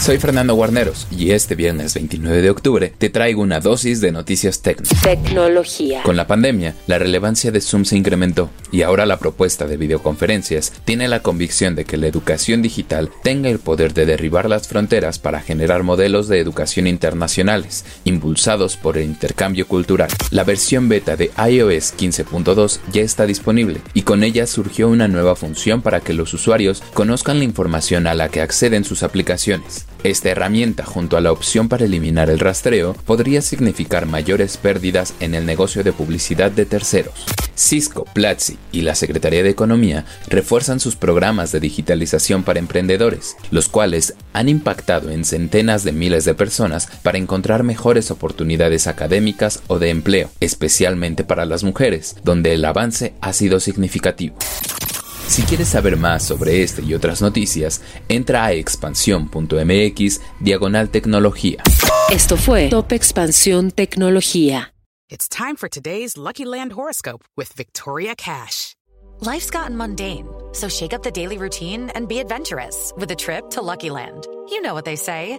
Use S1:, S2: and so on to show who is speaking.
S1: Soy Fernando Guarneros y este viernes 29 de octubre te traigo una dosis de noticias técnicas.
S2: Tecnología.
S1: Con la pandemia, la relevancia de Zoom se incrementó y ahora la propuesta de videoconferencias tiene la convicción de que la educación digital tenga el poder de derribar las fronteras para generar modelos de educación internacionales, impulsados por el intercambio cultural. La versión beta de iOS 15.2 ya está disponible y con ella surgió una nueva función para que los usuarios conozcan la información a la que acceden sus aplicaciones. Esta herramienta, junto a la opción para eliminar el rastreo, podría significar mayores pérdidas en el negocio de publicidad de terceros. Cisco, Platzi y la Secretaría de Economía refuerzan sus programas de digitalización para emprendedores, los cuales han impactado en centenas de miles de personas para encontrar mejores oportunidades académicas o de empleo, especialmente para las mujeres, donde el avance ha sido significativo. Si quieres saber más sobre este y otras noticias, entra a expansión.mx diagonal tecnología.
S2: Esto fue Top Expansión Tecnología.
S3: It's time for today's Lucky Land horoscope with Victoria Cash.
S4: Life's gotten mundane, so shake up the daily routine and be adventurous with a trip to Lucky Land. You know what they say.